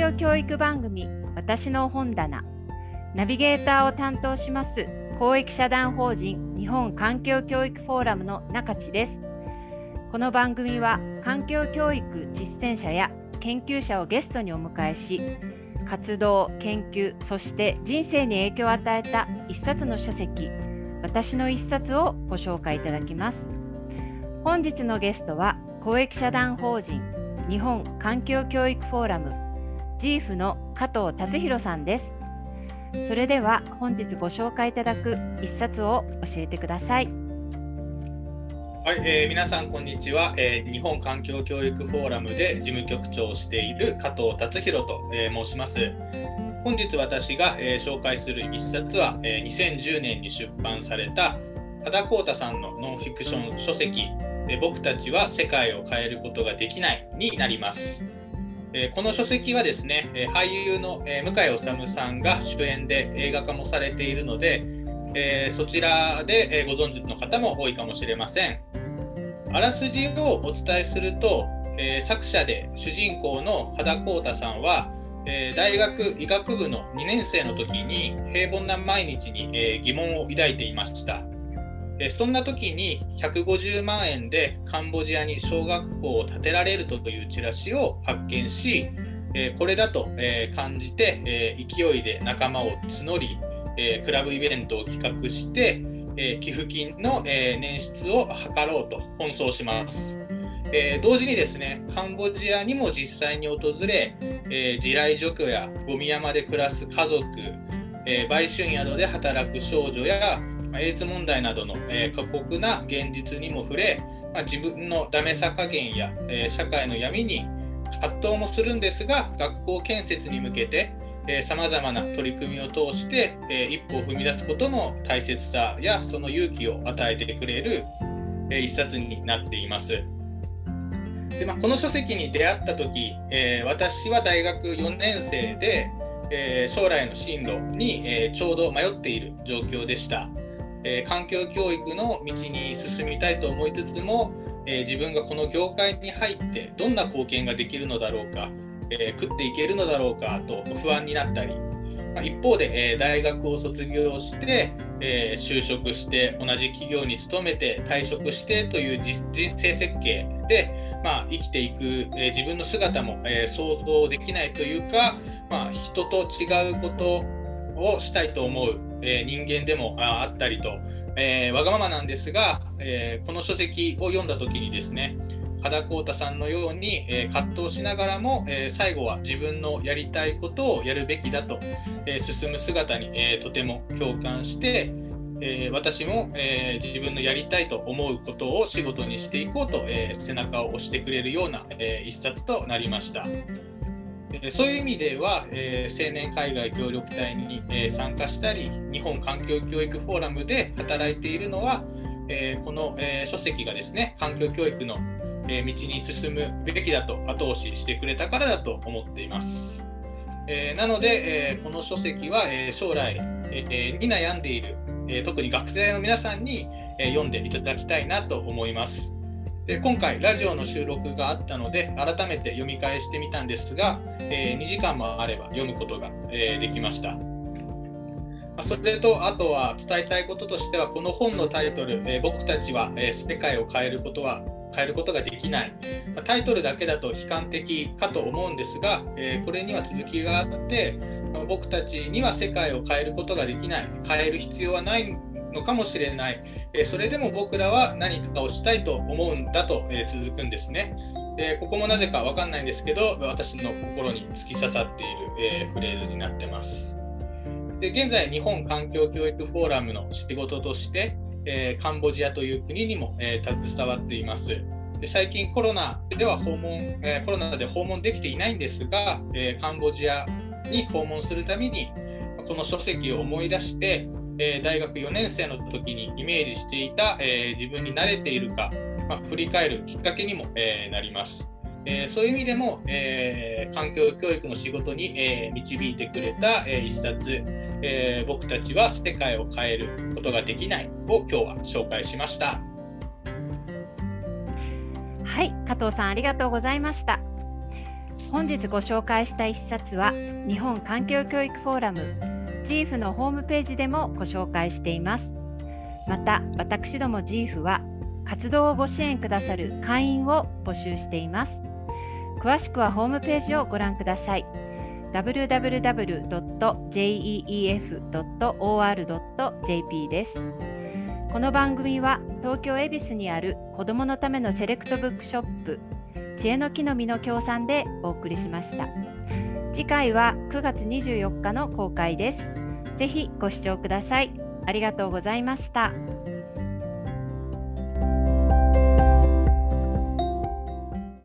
境教育番組私の本棚。ナビゲーターを担当します公益社団法人日本環境教育フォーラムの中地です。この番組は環境教育実践者や研究者をゲストにお迎えし活動研究そして人生に影響を与えた一冊の書籍私の一冊をご紹介いただきます。本日のゲストは公益社団法人日本環境教育フォーラム GIF の加藤達弘さんです。それでは本日ご紹介いただく一冊を教えてください。はい、えー、皆さんこんにちは、えー、日本環境教育フォーラムで事務局長をしている加藤達弘と、えー、申します。本日私が、えー、紹介する一冊は、えー、2010年に出版された多田光太さんのノンフィクション書籍「僕たちは世界を変えることができない」になります。この書籍はですね俳優の向井理さんが主演で映画化もされているのでそちらでご存知の方も多いかもしれません。あらすじをお伝えすると作者で主人公の羽田光太さんは大学医学部の2年生の時に平凡な毎日に疑問を抱いていました。そんな時に150万円でカンボジアに小学校を建てられるというチラシを発見し、これだと感じて勢いで仲間を募りクラブイベントを企画して寄付金の捻出を図ろうと奔走します。同時にですねカンボジアにも実際に訪れ地雷除去やゴミ山で暮らす家族売春宿で働く少女やエイズ問題などの、え過酷な現実にも触れ、ま、自分のダメさ加減や、え社会の闇に葛藤もするんですが学校建設に向けてさまざまな取り組みを通して、え一歩を踏み出すことの大切さやその勇気を与えてくれる、え一冊になっています。でまあ、この書籍に出会った時、えー、私は大学4年生で、えー、将来の進路に、えー、ちょうど迷っている状況でした。えー、環境教育の道に進みたいと思いつつも、えー、自分がこの業界に入ってどんな貢献ができるのだろうか、えー、食っていけるのだろうかと不安になったり、まあ、一方で、え大学を卒業して、え就職して同じ企業に勤めて退職してという人生設計で、まあ、生きていく、え自分の姿も、え想像できないというか、まあ、人と違うことをしたいと思う。えー、人間でもあったりと、えー、わがままなんですが、えー、この書籍を読んだ時にですね羽田光太さんのように、え葛藤しながらも、え最後は自分のやりたいことをやるべきだと、え進む姿に、えとても共感して、え私も、え自分のやりたいと思うことを仕事にしていこうと、え背中を押してくれるような、え一冊となりました。えそういう意味では、えー、青年海外協力隊に、えー、参加したり日本環境教育フォーラムで働いているのは、えー、この、え書籍がですね環境教育の、え道に進むべきだと後押ししてくれたからだと思っています。えなので、えこの書籍は、え将来、えに悩んでいる、え特に学生の皆さんに、え読んでいただきたいなと思います。で今回ラジオの収録があったので改めて読み返してみたんですが、えー、2時間もあれば読むことが、えー、できました。まそれとあとは伝えたいこととしてはこの本のタイトル「えー、僕たちは、え世界を変えることは変えることができない」まタイトルだけだと悲観的かと思うんですが、えこれには続きがあって僕たちには世界を変えることができない変える必要はないのかもしれない、えそれでも僕らは何かをしたいと思うんだと、え続くんですね。でここもなぜか分かんないんですけど私の心に突き刺さっている、えフレーズになってます。で現在日本環境教育フォーラムの仕事として、えカンボジアという国にも、え携わっています。で最近コロナでは訪問、えコロナで訪問できていないんですが、えカンボジアに訪問するためにこの書籍を思い出してえ大学4年生の時にイメージしていた、え自分に慣れているか、まあ、振り返るきっかけにも、えなります。えそういう意味でも、えー、環境教育の仕事に、えー、導いてくれた、えー、一冊、え僕たちは世界を変えることができないを今日は紹介しました。はい、加藤さんありがとうございました。本日ご紹介した一冊は日本環境教育フォーラムジーフのホームページでもご紹介しています。また私どもジーフは活動をご支援くださる会員を募集しています。詳しくはホームページをご覧ください。www.jeef.or.jp です。この番組は東京恵比寿にある子どものためのセレクトブックショップ知恵の木の実の協賛でお送りしました。次回は9月24日の公開です。ぜひご視聴くださいありがとうございました。